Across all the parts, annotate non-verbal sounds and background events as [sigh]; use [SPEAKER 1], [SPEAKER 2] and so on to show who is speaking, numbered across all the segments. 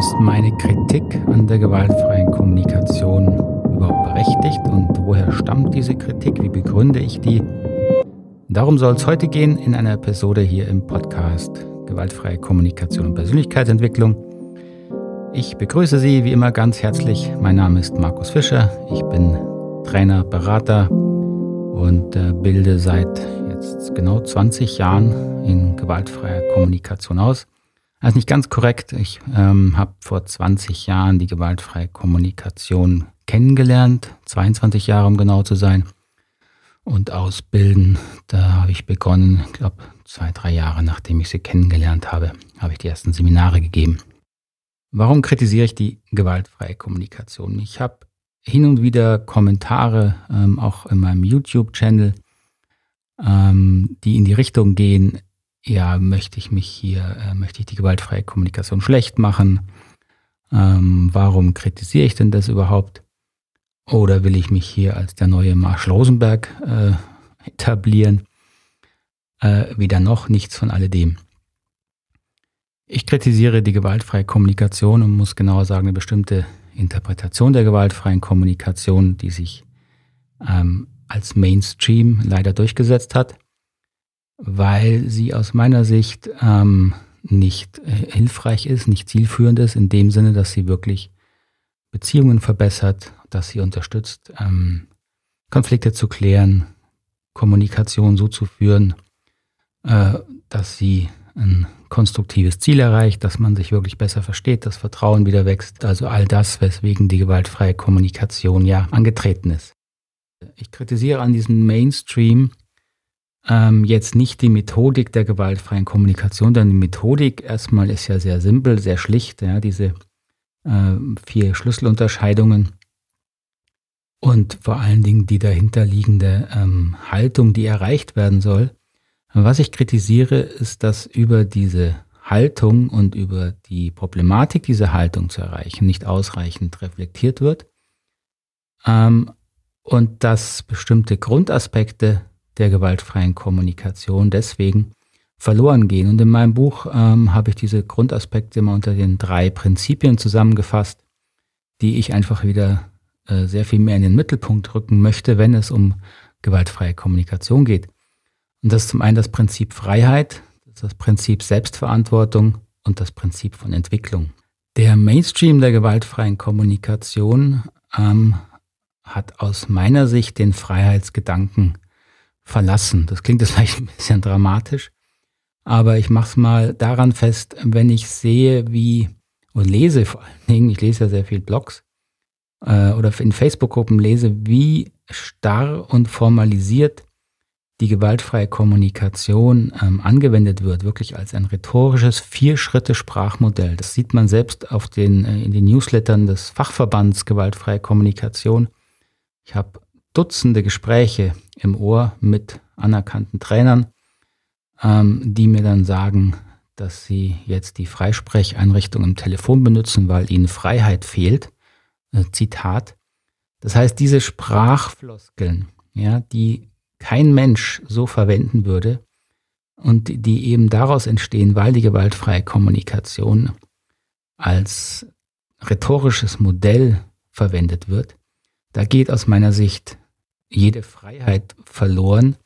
[SPEAKER 1] Ist meine Kritik an der gewaltfreien Kommunikation überhaupt berechtigt und woher stammt diese Kritik? Wie begründe ich die? Darum soll es heute gehen in einer Episode hier im Podcast Gewaltfreie Kommunikation und Persönlichkeitsentwicklung. Ich begrüße Sie wie immer ganz herzlich. Mein Name ist Markus Fischer. Ich bin Trainer, Berater und äh, bilde seit jetzt genau 20 Jahren in gewaltfreier Kommunikation aus. Das ist nicht ganz korrekt. Ich ähm, habe vor 20 Jahren die gewaltfreie Kommunikation kennengelernt, 22 Jahre um genau zu sein. Und ausbilden, da habe ich begonnen, ich glaube zwei, drei Jahre nachdem ich sie kennengelernt habe, habe ich die ersten Seminare gegeben. Warum kritisiere ich die gewaltfreie Kommunikation? Ich habe hin und wieder Kommentare, ähm, auch in meinem YouTube-Channel, ähm, die in die Richtung gehen, ja, möchte ich mich hier, äh, möchte ich die gewaltfreie Kommunikation schlecht machen? Ähm, warum kritisiere ich denn das überhaupt? Oder will ich mich hier als der neue Marshall Rosenberg äh, [laughs] etablieren? Äh, weder noch, nichts von alledem. Ich kritisiere die gewaltfreie Kommunikation und muss genauer sagen, eine bestimmte Interpretation der gewaltfreien Kommunikation, die sich ähm, als Mainstream leider durchgesetzt hat weil sie aus meiner Sicht ähm, nicht äh, hilfreich ist, nicht zielführend ist, in dem Sinne, dass sie wirklich Beziehungen verbessert, dass sie unterstützt, ähm, Konflikte zu klären, Kommunikation so zu führen, äh, dass sie ein konstruktives Ziel erreicht, dass man sich wirklich besser versteht, das Vertrauen wieder wächst. Also all das, weswegen die gewaltfreie Kommunikation ja angetreten ist. Ich kritisiere an diesem Mainstream, ähm, jetzt nicht die Methodik der gewaltfreien Kommunikation, denn die Methodik erstmal ist ja sehr simpel, sehr schlicht, ja, diese äh, vier Schlüsselunterscheidungen und vor allen Dingen die dahinterliegende ähm, Haltung, die erreicht werden soll. Was ich kritisiere, ist, dass über diese Haltung und über die Problematik dieser Haltung zu erreichen nicht ausreichend reflektiert wird ähm, und dass bestimmte Grundaspekte der gewaltfreien Kommunikation deswegen verloren gehen. Und in meinem Buch ähm, habe ich diese Grundaspekte mal unter den drei Prinzipien zusammengefasst, die ich einfach wieder äh, sehr viel mehr in den Mittelpunkt rücken möchte, wenn es um gewaltfreie Kommunikation geht. Und das ist zum einen das Prinzip Freiheit, das, das Prinzip Selbstverantwortung und das Prinzip von Entwicklung. Der Mainstream der gewaltfreien Kommunikation ähm, hat aus meiner Sicht den Freiheitsgedanken verlassen. Das klingt jetzt [laughs] vielleicht ein bisschen dramatisch, aber ich mache es mal daran fest, wenn ich sehe, wie und lese vor allen Dingen, ich lese ja sehr viel Blogs äh, oder in Facebook-Gruppen lese, wie starr und formalisiert die gewaltfreie Kommunikation ähm, angewendet wird, wirklich als ein rhetorisches Vier-Schritte-Sprachmodell. Das sieht man selbst auf den, äh, in den Newslettern des Fachverbands Gewaltfreie Kommunikation. Ich habe Dutzende Gespräche im Ohr mit anerkannten Trainern, ähm, die mir dann sagen, dass sie jetzt die Freisprecheinrichtung im Telefon benutzen, weil ihnen Freiheit fehlt. Äh, Zitat. Das heißt, diese Sprachfloskeln, ja, die kein Mensch so verwenden würde und die eben daraus entstehen, weil die gewaltfreie Kommunikation als rhetorisches Modell verwendet wird, da geht aus meiner Sicht jede Freiheit verloren,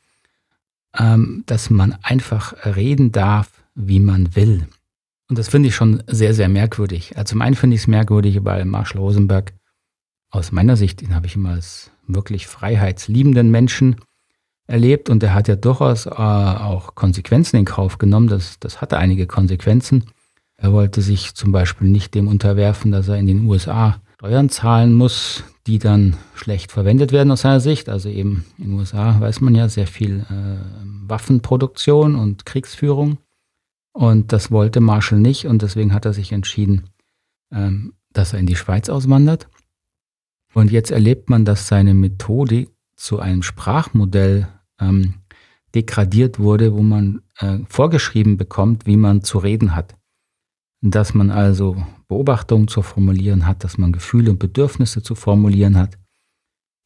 [SPEAKER 1] ähm, dass man einfach reden darf, wie man will. Und das finde ich schon sehr, sehr merkwürdig. Also zum einen finde ich es merkwürdig, weil Marshall Rosenberg aus meiner Sicht, den habe ich immer als wirklich freiheitsliebenden Menschen erlebt und er hat ja durchaus äh, auch Konsequenzen in Kauf genommen. Das, das hatte einige Konsequenzen. Er wollte sich zum Beispiel nicht dem unterwerfen, dass er in den USA Steuern zahlen muss, die dann schlecht verwendet werden aus seiner Sicht. Also eben in den USA weiß man ja sehr viel äh, Waffenproduktion und Kriegsführung. Und das wollte Marshall nicht und deswegen hat er sich entschieden, ähm, dass er in die Schweiz auswandert. Und jetzt erlebt man, dass seine Methode zu einem Sprachmodell ähm, degradiert wurde, wo man äh, vorgeschrieben bekommt, wie man zu reden hat dass man also Beobachtungen zu formulieren hat, dass man Gefühle und Bedürfnisse zu formulieren hat.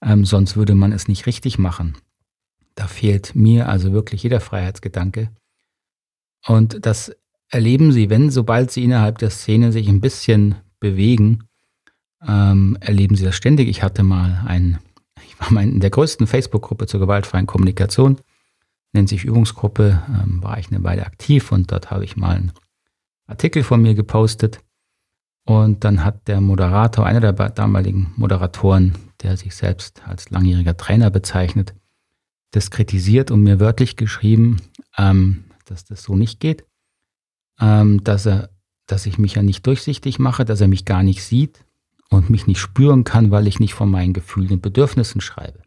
[SPEAKER 1] Ähm, sonst würde man es nicht richtig machen. Da fehlt mir also wirklich jeder Freiheitsgedanke. Und das erleben Sie, wenn, sobald Sie innerhalb der Szene sich ein bisschen bewegen, ähm, erleben Sie das ständig. Ich hatte mal ein, ich war mal in der größten Facebook-Gruppe zur gewaltfreien Kommunikation, nennt sich Übungsgruppe, ähm, war ich eine Weile aktiv und dort habe ich mal einen Artikel von mir gepostet. Und dann hat der Moderator, einer der damaligen Moderatoren, der sich selbst als langjähriger Trainer bezeichnet, das kritisiert und mir wörtlich geschrieben, ähm, dass das so nicht geht, ähm, dass er, dass ich mich ja nicht durchsichtig mache, dass er mich gar nicht sieht und mich nicht spüren kann, weil ich nicht von meinen Gefühlen und Bedürfnissen schreibe.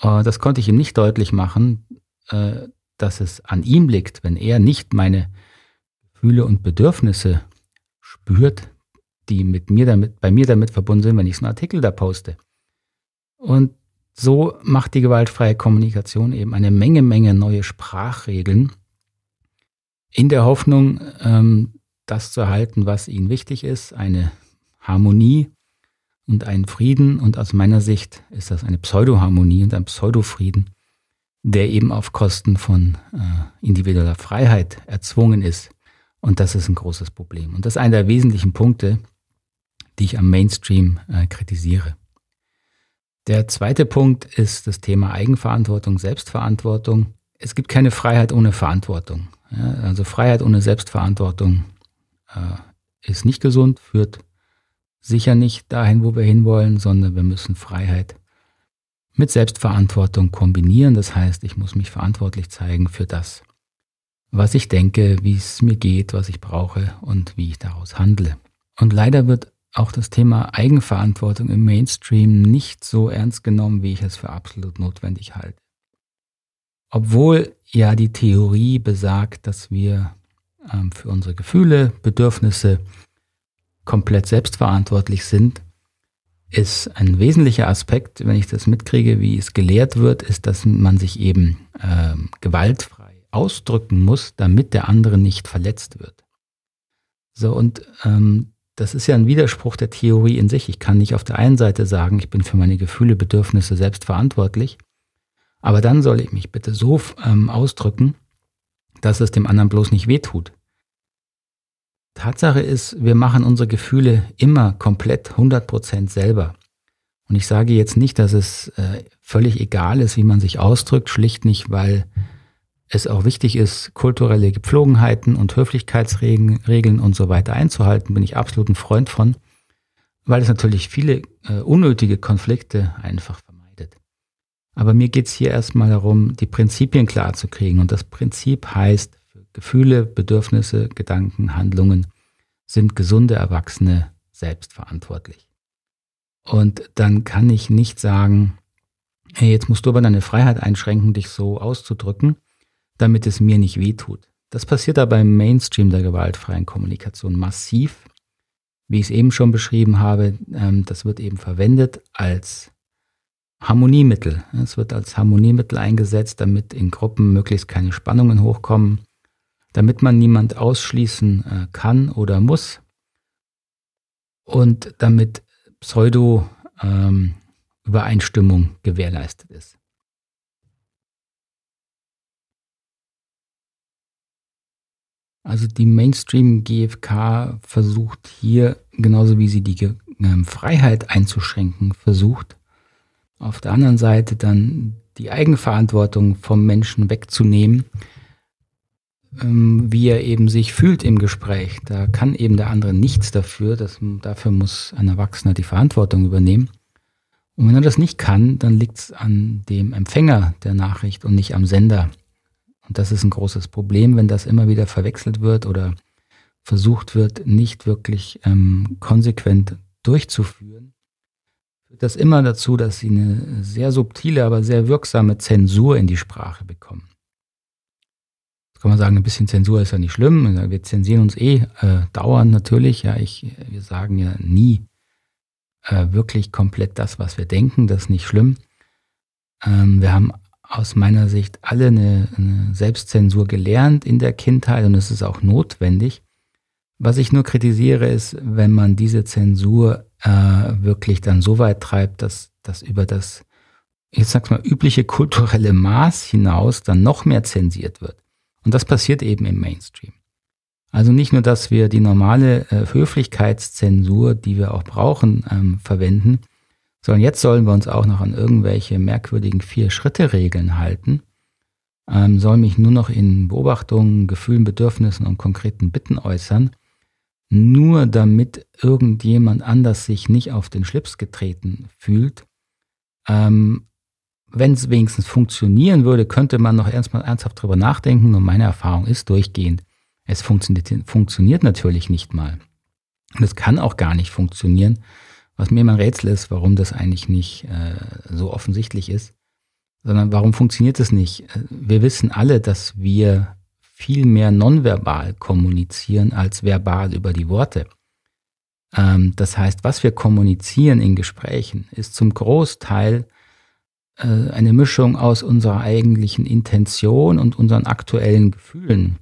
[SPEAKER 1] Äh, das konnte ich ihm nicht deutlich machen, äh, dass es an ihm liegt, wenn er nicht meine Gefühle und Bedürfnisse spürt, die mit mir damit, bei mir damit verbunden sind, wenn ich so einen Artikel da poste. Und so macht die gewaltfreie Kommunikation eben eine Menge, Menge neue Sprachregeln in der Hoffnung, ähm, das zu erhalten, was ihnen wichtig ist, eine Harmonie und einen Frieden. Und aus meiner Sicht ist das eine Pseudoharmonie und ein Pseudofrieden, der eben auf Kosten von äh, individueller Freiheit erzwungen ist. Und das ist ein großes Problem. Und das ist einer der wesentlichen Punkte, die ich am Mainstream äh, kritisiere. Der zweite Punkt ist das Thema Eigenverantwortung, Selbstverantwortung. Es gibt keine Freiheit ohne Verantwortung. Ja, also Freiheit ohne Selbstverantwortung äh, ist nicht gesund, führt sicher nicht dahin, wo wir hinwollen, sondern wir müssen Freiheit mit Selbstverantwortung kombinieren. Das heißt, ich muss mich verantwortlich zeigen für das, was ich denke, wie es mir geht, was ich brauche und wie ich daraus handle. Und leider wird auch das Thema Eigenverantwortung im Mainstream nicht so ernst genommen, wie ich es für absolut notwendig halte. Obwohl ja die Theorie besagt, dass wir ähm, für unsere Gefühle, Bedürfnisse komplett selbstverantwortlich sind, ist ein wesentlicher Aspekt, wenn ich das mitkriege, wie es gelehrt wird, ist, dass man sich eben ähm, gewaltfrei ausdrücken muss, damit der andere nicht verletzt wird. So, und ähm, das ist ja ein Widerspruch der Theorie in sich. Ich kann nicht auf der einen Seite sagen, ich bin für meine Gefühle, Bedürfnisse selbst verantwortlich, aber dann soll ich mich bitte so ähm, ausdrücken, dass es dem anderen bloß nicht wehtut. Tatsache ist, wir machen unsere Gefühle immer komplett 100% selber. Und ich sage jetzt nicht, dass es äh, völlig egal ist, wie man sich ausdrückt, schlicht nicht, weil es auch wichtig ist, kulturelle Gepflogenheiten und Höflichkeitsregeln und so weiter einzuhalten, bin ich absolut ein Freund von, weil es natürlich viele äh, unnötige Konflikte einfach vermeidet. Aber mir geht es hier erstmal darum, die Prinzipien klar zu kriegen. Und das Prinzip heißt, Gefühle, Bedürfnisse, Gedanken, Handlungen sind gesunde Erwachsene selbstverantwortlich. Und dann kann ich nicht sagen, hey, jetzt musst du aber deine Freiheit einschränken, dich so auszudrücken, damit es mir nicht wehtut. Das passiert aber im Mainstream der gewaltfreien Kommunikation massiv. Wie ich es eben schon beschrieben habe, ähm, das wird eben verwendet als Harmoniemittel. Es wird als Harmoniemittel eingesetzt, damit in Gruppen möglichst keine Spannungen hochkommen, damit man niemand ausschließen äh, kann oder muss und damit Pseudo-Übereinstimmung ähm, gewährleistet ist. Also die Mainstream GfK versucht hier, genauso wie sie die ähm, Freiheit einzuschränken versucht, auf der anderen Seite dann die Eigenverantwortung vom Menschen wegzunehmen, ähm, wie er eben sich fühlt im Gespräch. Da kann eben der andere nichts dafür. Das, dafür muss ein Erwachsener die Verantwortung übernehmen. Und wenn er das nicht kann, dann liegt es an dem Empfänger der Nachricht und nicht am Sender. Und das ist ein großes Problem, wenn das immer wieder verwechselt wird oder versucht wird, nicht wirklich ähm, konsequent durchzuführen, führt das immer dazu, dass sie eine sehr subtile, aber sehr wirksame Zensur in die Sprache bekommen. Jetzt kann man sagen, ein bisschen Zensur ist ja nicht schlimm. Wir zensieren uns eh äh, dauernd natürlich. Ja, ich, wir sagen ja nie äh, wirklich komplett das, was wir denken. Das ist nicht schlimm. Ähm, wir haben aus meiner Sicht alle eine, eine Selbstzensur gelernt in der Kindheit und es ist auch notwendig. Was ich nur kritisiere, ist, wenn man diese Zensur äh, wirklich dann so weit treibt, dass das über das, ich sag's mal, übliche kulturelle Maß hinaus dann noch mehr zensiert wird. Und das passiert eben im Mainstream. Also nicht nur, dass wir die normale äh, Höflichkeitszensur, die wir auch brauchen, ähm, verwenden, sondern jetzt sollen wir uns auch noch an irgendwelche merkwürdigen Vier-Schritte-Regeln halten, ähm, sollen mich nur noch in Beobachtungen, Gefühlen, Bedürfnissen und konkreten Bitten äußern, nur damit irgendjemand anders sich nicht auf den Schlips getreten fühlt. Ähm, Wenn es wenigstens funktionieren würde, könnte man noch erstmal ernsthaft drüber nachdenken und meine Erfahrung ist durchgehend, es funktioniert, funktioniert natürlich nicht mal. Und es kann auch gar nicht funktionieren. Was mir immer ein Rätsel ist, warum das eigentlich nicht äh, so offensichtlich ist, sondern warum funktioniert es nicht? Äh, wir wissen alle, dass wir viel mehr nonverbal kommunizieren als verbal über die Worte. Ähm, das heißt, was wir kommunizieren in Gesprächen, ist zum Großteil äh, eine Mischung aus unserer eigentlichen Intention und unseren aktuellen Gefühlen.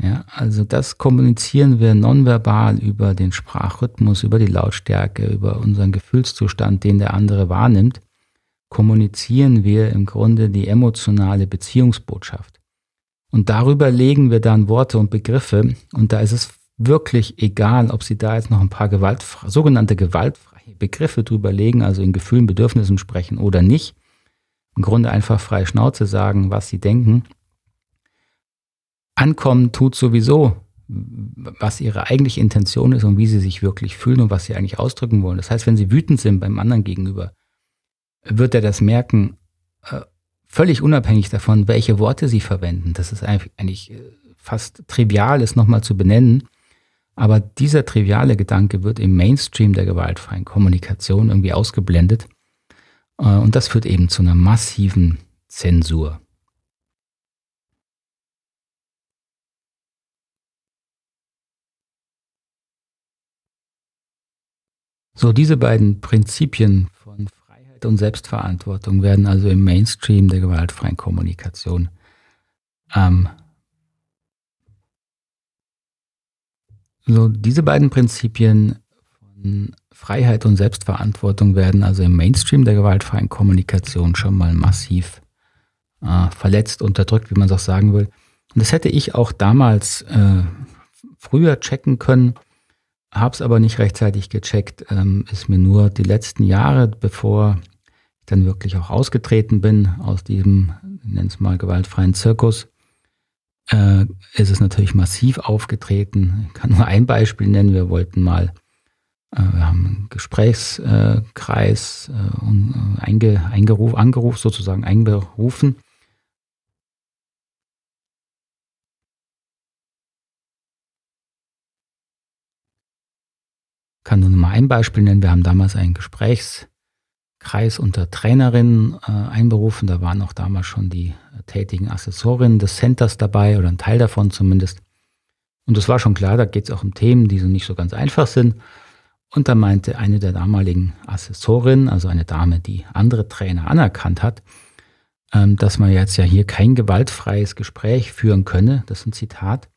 [SPEAKER 1] Ja, also das kommunizieren wir nonverbal über den Sprachrhythmus, über die Lautstärke, über unseren Gefühlszustand, den der andere wahrnimmt, kommunizieren wir im Grunde die emotionale Beziehungsbotschaft. Und darüber legen wir dann Worte und Begriffe und da ist es wirklich egal, ob Sie da jetzt noch ein paar gewaltfre sogenannte gewaltfreie Begriffe drüber legen, also in Gefühlen, Bedürfnissen sprechen oder nicht. Im Grunde einfach frei Schnauze sagen, was Sie denken Ankommen tut sowieso, was ihre eigentliche Intention ist und wie sie sich wirklich fühlen und was sie eigentlich ausdrücken wollen. Das heißt, wenn sie wütend sind beim anderen gegenüber, wird er das merken, äh, völlig unabhängig davon, welche Worte sie verwenden. Das ist eigentlich äh, fast trivial, es nochmal zu benennen. Aber dieser triviale Gedanke wird im Mainstream der gewaltfreien Kommunikation irgendwie ausgeblendet. Äh, und das führt eben zu einer massiven Zensur. So, diese beiden Prinzipien von Freiheit und Selbstverantwortung werden also im Mainstream der gewaltfreien Kommunikation ähm, so, diese beiden Prinzipien von Freiheit und Selbstverantwortung werden also im Mainstream der gewaltfreien Kommunikation schon mal massiv äh, verletzt, unterdrückt, wie man es auch sagen will. Und das hätte ich auch damals äh, früher checken können habe es aber nicht rechtzeitig gecheckt. Ähm, ist mir nur die letzten Jahre, bevor ich dann wirklich auch ausgetreten bin aus diesem, nenn es mal, gewaltfreien Zirkus, äh, ist es natürlich massiv aufgetreten. Ich kann nur ein Beispiel nennen. Wir wollten mal, äh, wir haben einen Gesprächskreis äh, äh einge, eingerufen, angerufen, sozusagen einberufen kann nur mal ein Beispiel nennen. Wir haben damals einen Gesprächskreis unter Trainerinnen äh, einberufen. Da waren auch damals schon die äh, tätigen Assessorinnen des Centers dabei oder ein Teil davon zumindest. Und es war schon klar, da geht es auch um Themen, die so nicht so ganz einfach sind. Und da meinte eine der damaligen Assessorinnen, also eine Dame, die andere Trainer anerkannt hat, ähm, dass man jetzt ja hier kein gewaltfreies Gespräch führen könne. Das ist ein Zitat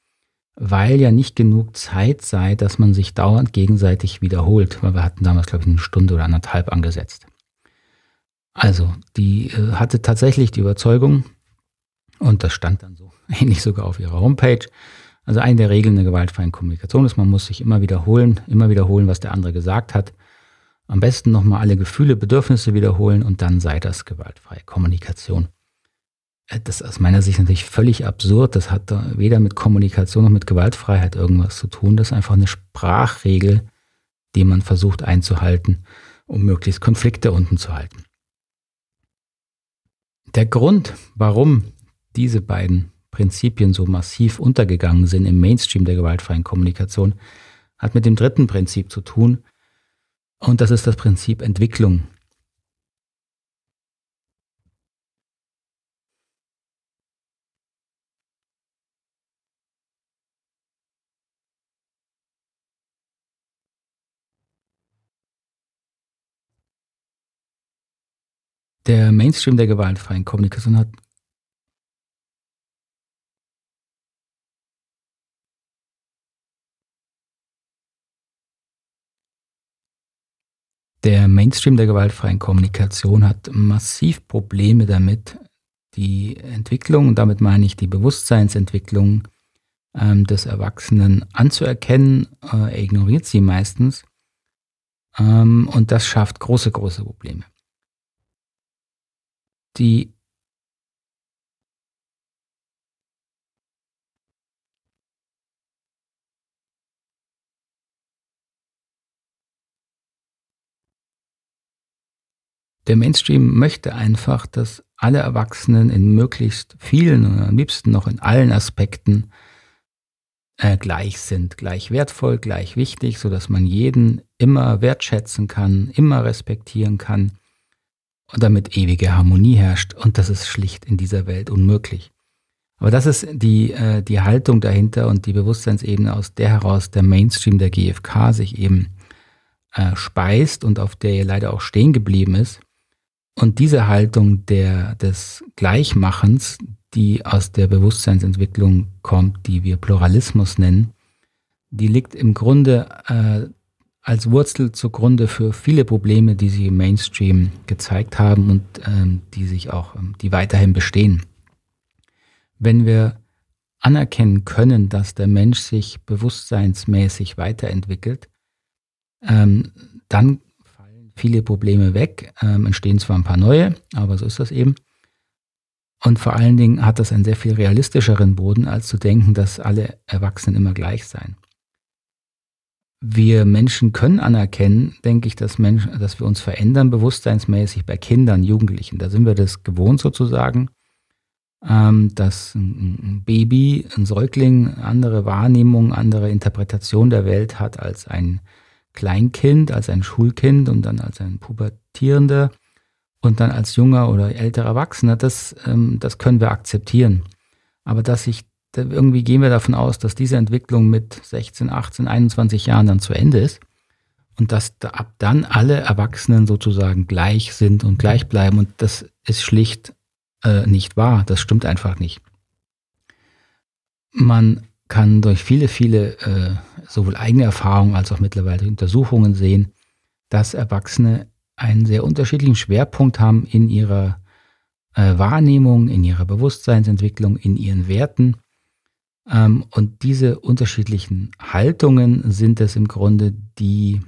[SPEAKER 1] weil ja nicht genug Zeit sei, dass man sich dauernd gegenseitig wiederholt, weil wir hatten damals, glaube ich, eine Stunde oder anderthalb angesetzt. Also, die äh, hatte tatsächlich die Überzeugung, und das stand dann so [laughs] ähnlich sogar auf ihrer Homepage, also eine der Regeln der gewaltfreien Kommunikation ist, man muss sich immer wiederholen, immer wiederholen, was der andere gesagt hat. Am besten nochmal alle Gefühle, Bedürfnisse wiederholen und dann sei das gewaltfreie Kommunikation. Äh, das ist aus meiner Sicht natürlich völlig absurd. Das hat weder mit Kommunikation noch mit Gewaltfreiheit irgendwas zu tun. Das ist einfach eine Sprachregel, die man versucht einzuhalten, um möglichst Konflikte unten zu halten. Der Grund, warum diese beiden Prinzipien so massiv untergegangen sind im Mainstream der gewaltfreien Kommunikation, hat mit dem dritten Prinzip zu tun. Und das ist das Prinzip Entwicklung. Der Mainstream der gewaltfreien Kommunikation hat Der Mainstream der gewaltfreien Kommunikation hat massiv Probleme damit, die Entwicklung, und damit meine ich die Bewusstseinsentwicklung ähm, des Erwachsenen anzuerkennen. Äh, er ignoriert sie meistens. Ähm, und das schafft große, große Probleme. Die Der Mainstream möchte einfach, dass alle Erwachsenen in möglichst vielen und am liebsten noch in allen Aspekten äh, gleich sind, gleich wertvoll, gleich wichtig, so dass man jeden immer wertschätzen kann, immer respektieren kann damit ewige Harmonie herrscht. Und das ist schlicht in dieser Welt unmöglich. Aber das ist die, äh, die Haltung dahinter und die Bewusstseinsebene, aus der heraus der Mainstream der GfK sich eben äh, speist und auf der er leider auch stehen geblieben ist. Und diese Haltung der, des Gleichmachens, die aus der Bewusstseinsentwicklung kommt, die wir Pluralismus nennen, die liegt im Grunde äh, als Wurzel zugrunde für viele Probleme, die sich im Mainstream gezeigt haben und ähm, die sich auch, ähm, die weiterhin bestehen. Wenn wir anerkennen können, dass der Mensch sich bewusstseinsmäßig weiterentwickelt, ähm, dann viele Probleme weg, ähm, entstehen zwar ein paar neue, aber so ist das eben. Und vor allen Dingen hat das einen sehr viel realistischeren Boden, als zu denken, dass alle Erwachsenen immer gleich seien. Wir Menschen können anerkennen, denke ich, dass, Menschen, dass wir uns verändern, bewusstseinsmäßig bei Kindern, Jugendlichen. Da sind wir das gewohnt sozusagen, ähm, dass ein Baby, ein Säugling andere Wahrnehmung, andere Interpretation der Welt hat als ein Kleinkind, als ein Schulkind und dann als ein Pubertierender und dann als junger oder älterer Erwachsener, das, ähm, das können wir akzeptieren. Aber dass ich, irgendwie gehen wir davon aus, dass diese Entwicklung mit 16, 18, 21 Jahren dann zu Ende ist und dass da ab dann alle Erwachsenen sozusagen gleich sind und gleich bleiben und das ist schlicht äh, nicht wahr. Das stimmt einfach nicht. Man kann durch viele, viele äh, sowohl eigene Erfahrungen als auch mittlerweile Untersuchungen sehen, dass Erwachsene einen sehr unterschiedlichen Schwerpunkt haben in ihrer äh, Wahrnehmung, in ihrer Bewusstseinsentwicklung, in ihren Werten. Ähm, und diese unterschiedlichen Haltungen sind es im Grunde, die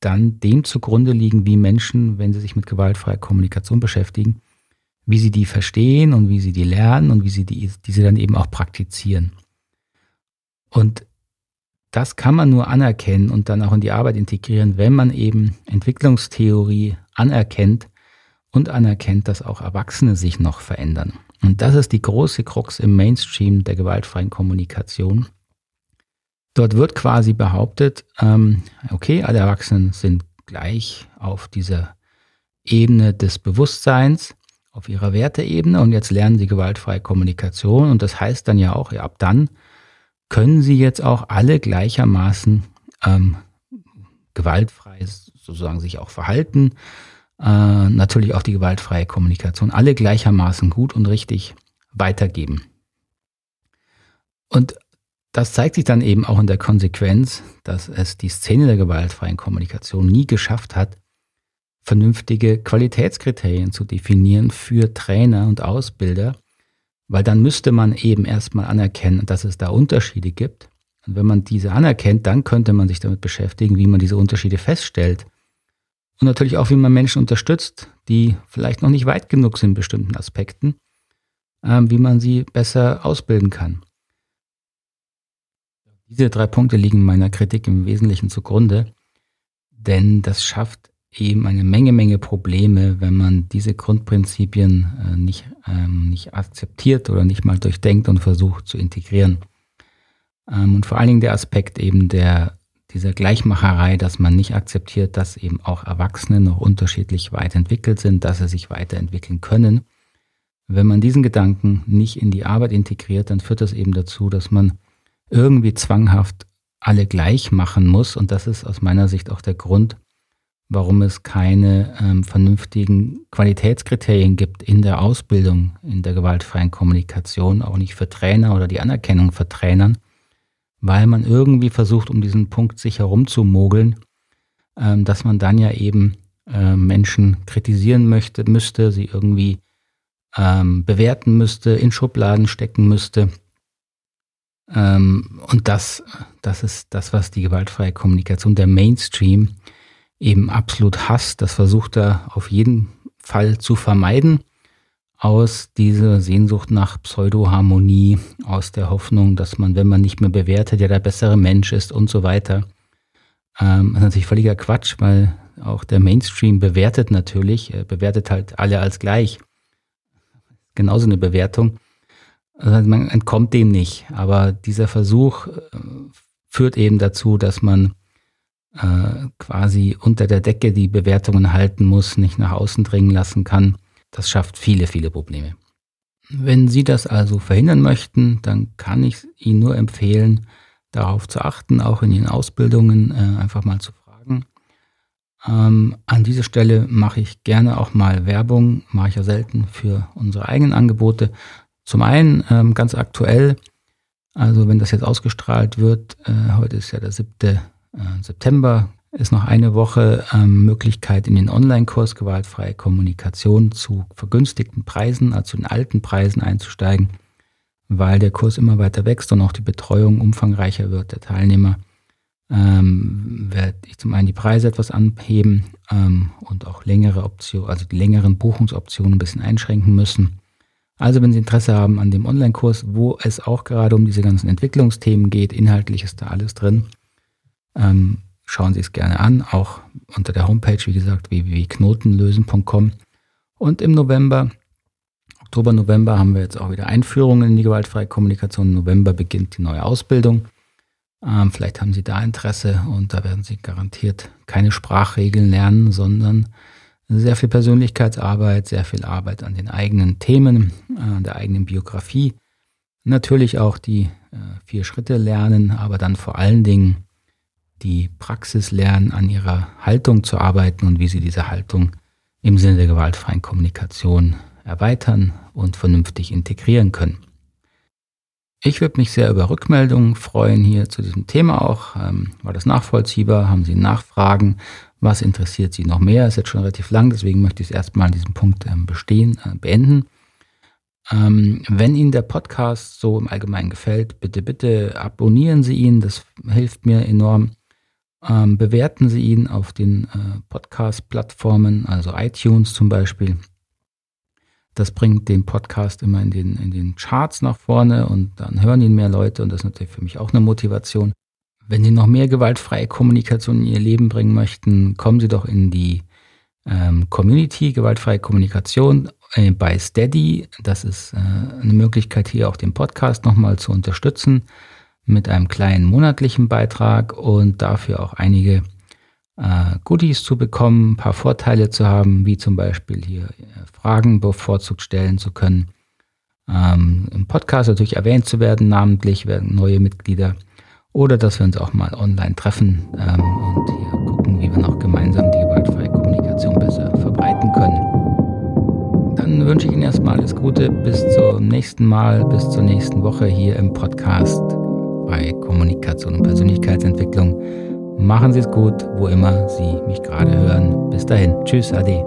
[SPEAKER 1] dann dem zugrunde liegen, wie Menschen, wenn sie sich mit gewaltfreier Kommunikation beschäftigen, wie sie die verstehen und wie sie die lernen und wie sie die, diese dann eben auch praktizieren. Und das kann man nur anerkennen und dann auch in die Arbeit integrieren, wenn man eben Entwicklungstheorie anerkennt und anerkennt, dass auch Erwachsene sich noch verändern. Und das ist die große Krux im Mainstream der gewaltfreien Kommunikation. Dort wird quasi behauptet, ähm, okay, alle Erwachsenen sind gleich auf dieser Ebene des Bewusstseins, auf ihrer Werteebene und jetzt lernen sie gewaltfreie Kommunikation und das heißt dann ja auch, ja, ab dann können sie jetzt auch alle gleichermaßen ähm, gewaltfrei sozusagen sich auch verhalten. Äh, natürlich auch die gewaltfreie Kommunikation, alle gleichermaßen gut und richtig weitergeben. Und das zeigt sich dann eben auch in der Konsequenz, dass es die Szene der gewaltfreien Kommunikation nie geschafft hat, vernünftige Qualitätskriterien zu definieren für Trainer und Ausbilder, weil dann müsste man eben erstmal anerkennen, dass es da Unterschiede gibt. Und wenn man diese anerkennt, dann könnte man sich damit beschäftigen, wie man diese Unterschiede feststellt. Und natürlich auch, wie man Menschen unterstützt, die vielleicht noch nicht weit genug sind in bestimmten Aspekten, äh, wie man sie besser ausbilden kann. Diese drei Punkte liegen meiner Kritik im Wesentlichen zugrunde, denn das schafft eben eine Menge, Menge Probleme, wenn man diese Grundprinzipien äh, nicht, ähm, nicht akzeptiert oder nicht mal durchdenkt und versucht zu integrieren. Ähm, und vor allen Dingen der Aspekt eben der, dieser Gleichmacherei, dass man nicht akzeptiert, dass eben auch Erwachsene noch unterschiedlich weit entwickelt sind, dass sie sich weiterentwickeln können. Wenn man diesen Gedanken nicht in die Arbeit integriert, dann führt das eben dazu, dass man irgendwie zwanghaft alle gleich machen muss. Und das ist aus meiner Sicht auch der Grund, warum es keine ähm, vernünftigen Qualitätskriterien gibt in der Ausbildung, in der gewaltfreien Kommunikation, auch nicht für Trainer oder die Anerkennung für Trainern, weil man irgendwie versucht, um diesen Punkt sich herumzumogeln, ähm, dass man dann ja eben äh, Menschen kritisieren möchte, müsste, sie irgendwie ähm, bewerten müsste, in Schubladen stecken müsste. Ähm, und das, das ist das, was die gewaltfreie Kommunikation, der Mainstream eben absolut hasst. Das versucht er auf jeden Fall zu vermeiden aus dieser Sehnsucht nach Pseudoharmonie, aus der Hoffnung, dass man, wenn man nicht mehr bewertet, ja der bessere Mensch ist und so weiter. Ähm, das ist natürlich völliger Quatsch, weil auch der Mainstream bewertet natürlich, bewertet halt alle als gleich. Genauso eine Bewertung. Also man entkommt dem nicht. Aber dieser Versuch äh, führt eben dazu, dass man äh, quasi unter der Decke die Bewertungen halten muss, nicht nach außen dringen lassen kann das schafft viele, viele Probleme. Wenn Sie das also verhindern möchten, dann kann ich Ihnen nur empfehlen, darauf zu achten, auch in Ihren Ausbildungen äh, einfach mal zu fragen. Ähm, an dieser Stelle mache ich gerne auch mal Werbung, mache ich ja selten für unsere eigenen Angebote. Zum einen ähm, ganz aktuell, also wenn das jetzt ausgestrahlt wird, äh, heute ist ja der 7. Äh, September, ist noch eine Woche ähm, Möglichkeit in den Online-Kurs Gewaltfreie Kommunikation zu vergünstigten Preisen, also zu den alten Preisen einzusteigen, weil der Kurs immer weiter wächst und auch die Betreuung umfangreicher wird der Teilnehmer. Ähm, werde ich zum einen die Preise etwas anheben ähm, und auch längere Optionen, also die längeren Buchungsoptionen ein bisschen einschränken müssen. Also wenn Sie Interesse haben an dem Online-Kurs, wo es auch gerade um diese ganzen Entwicklungsthemen geht, inhaltlich ist da alles drin, Schauen Sie es gerne an, auch unter der Homepage, wie gesagt, www.knotenlösen.com. Und im November, Oktober, November haben wir jetzt auch wieder Einführungen in die gewaltfreie Kommunikation. Im November beginnt die neue Ausbildung. Ähm, vielleicht haben Sie da Interesse und da werden Sie garantiert keine Sprachregeln lernen, sondern sehr viel Persönlichkeitsarbeit, sehr viel Arbeit an den eigenen Themen, an der eigenen Biografie. Natürlich auch die äh, vier Schritte lernen, aber dann vor allen Dingen die Praxis lernen, an ihrer Haltung zu arbeiten und wie sie diese Haltung im Sinne der gewaltfreien Kommunikation erweitern und vernünftig integrieren können. Ich würde mich sehr über Rückmeldungen freuen hier zu diesem Thema auch. Ähm, war das nachvollziehbar? Haben Sie Nachfragen? Was interessiert Sie noch mehr? Ist jetzt schon relativ lang, deswegen möchte ich es erstmal an diesem Punkt ähm, bestehen, äh, beenden. Ähm, wenn Ihnen der Podcast so im Allgemeinen gefällt, bitte, bitte abonnieren Sie ihn. Das hilft mir enorm. Ähm, bewerten Sie ihn auf den äh, Podcast-Plattformen, also iTunes zum Beispiel. Das bringt den Podcast immer in den, in den Charts nach vorne und dann hören ihn mehr Leute und das ist natürlich für mich auch eine Motivation. Wenn Sie noch mehr gewaltfreie Kommunikation in Ihr Leben bringen möchten, kommen Sie doch in die ähm, Community Gewaltfreie Kommunikation äh, bei Steady. Das ist äh, eine Möglichkeit, hier auch den Podcast nochmal zu unterstützen mit einem kleinen monatlichen Beitrag und dafür auch einige äh, Goodies zu bekommen, ein paar Vorteile zu haben, wie zum Beispiel hier äh, Fragen bevorzugt stellen zu können, ähm, im Podcast natürlich erwähnt zu werden, namentlich werden neue Mitglieder oder dass wir uns auch mal online treffen ähm, und hier gucken, wie wir noch gemeinsam die gewaltfreie Kommunikation besser verbreiten können. Dann wünsche ich Ihnen erstmal alles Gute, bis zum nächsten Mal, bis zur nächsten Woche hier im Podcast bei Kommunikation und Persönlichkeitsentwicklung. Machen Sie es gut, wo immer Sie mich gerade hören. Bis dahin. Tschüss, Ade.